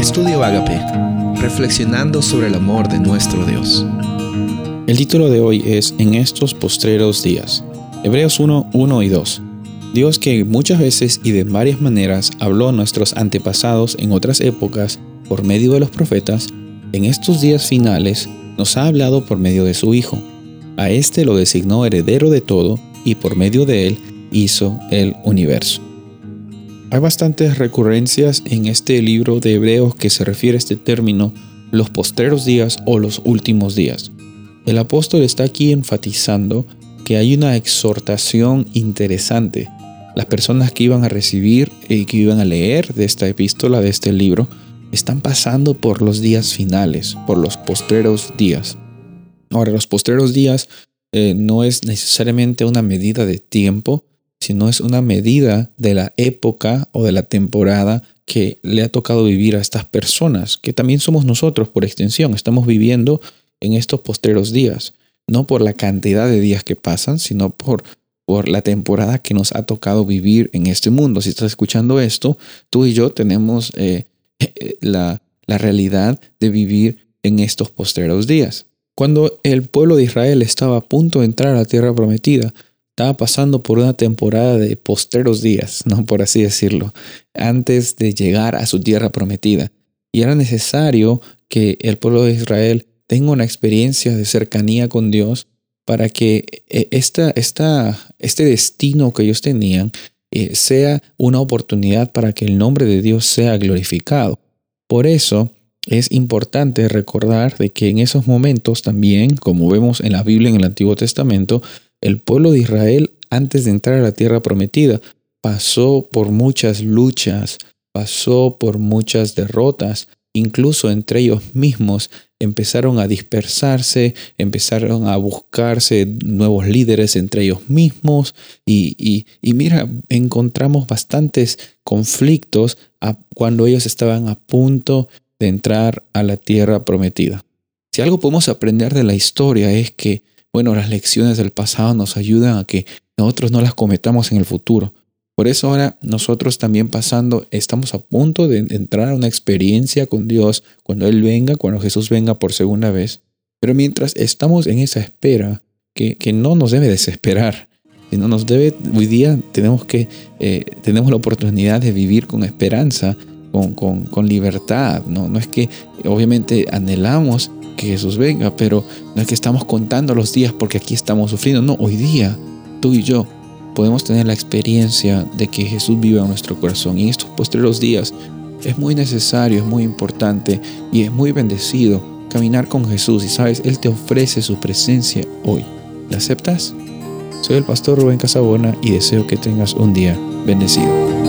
Estudio Agape, reflexionando sobre el amor de nuestro Dios. El título de hoy es En estos postreros días. Hebreos 1, 1 y 2. Dios que muchas veces y de varias maneras habló a nuestros antepasados en otras épocas por medio de los profetas, en estos días finales nos ha hablado por medio de su Hijo. A éste lo designó heredero de todo y por medio de él hizo el universo. Hay bastantes recurrencias en este libro de Hebreos que se refiere a este término, los postreros días o los últimos días. El apóstol está aquí enfatizando que hay una exhortación interesante. Las personas que iban a recibir y que iban a leer de esta epístola, de este libro, están pasando por los días finales, por los postreros días. Ahora, los postreros días eh, no es necesariamente una medida de tiempo, sino es una medida de la época o de la temporada que le ha tocado vivir a estas personas, que también somos nosotros por extensión, estamos viviendo en estos postreros días, no por la cantidad de días que pasan, sino por, por la temporada que nos ha tocado vivir en este mundo. Si estás escuchando esto, tú y yo tenemos eh, la, la realidad de vivir en estos postreros días. Cuando el pueblo de Israel estaba a punto de entrar a la tierra prometida, estaba pasando por una temporada de postreros días, ¿no? por así decirlo, antes de llegar a su tierra prometida. Y era necesario que el pueblo de Israel tenga una experiencia de cercanía con Dios para que eh, esta, esta, este destino que ellos tenían eh, sea una oportunidad para que el nombre de Dios sea glorificado. Por eso es importante recordar de que en esos momentos también, como vemos en la Biblia en el Antiguo Testamento, el pueblo de Israel, antes de entrar a la tierra prometida, pasó por muchas luchas, pasó por muchas derrotas, incluso entre ellos mismos empezaron a dispersarse, empezaron a buscarse nuevos líderes entre ellos mismos. Y, mira, encontramos bastantes conflictos cuando ellos estaban a punto de entrar a la tierra prometida. Si algo podemos aprender de la historia es que bueno, las lecciones del pasado nos ayudan a que nosotros no las cometamos en el futuro. Por eso ahora nosotros también pasando, estamos a punto de entrar a una experiencia con Dios cuando Él venga, cuando Jesús venga por segunda vez. Pero mientras estamos en esa espera, que, que no nos debe desesperar, sino nos debe, hoy día tenemos que, eh, tenemos la oportunidad de vivir con esperanza, con, con, con libertad. ¿no? no es que obviamente anhelamos que Jesús venga, pero no es que estamos contando los días porque aquí estamos sufriendo, no, hoy día tú y yo podemos tener la experiencia de que Jesús vive en nuestro corazón y en estos postreros días es muy necesario, es muy importante y es muy bendecido caminar con Jesús y sabes, Él te ofrece su presencia hoy. ¿La aceptas? Soy el pastor Rubén Casabona y deseo que tengas un día bendecido.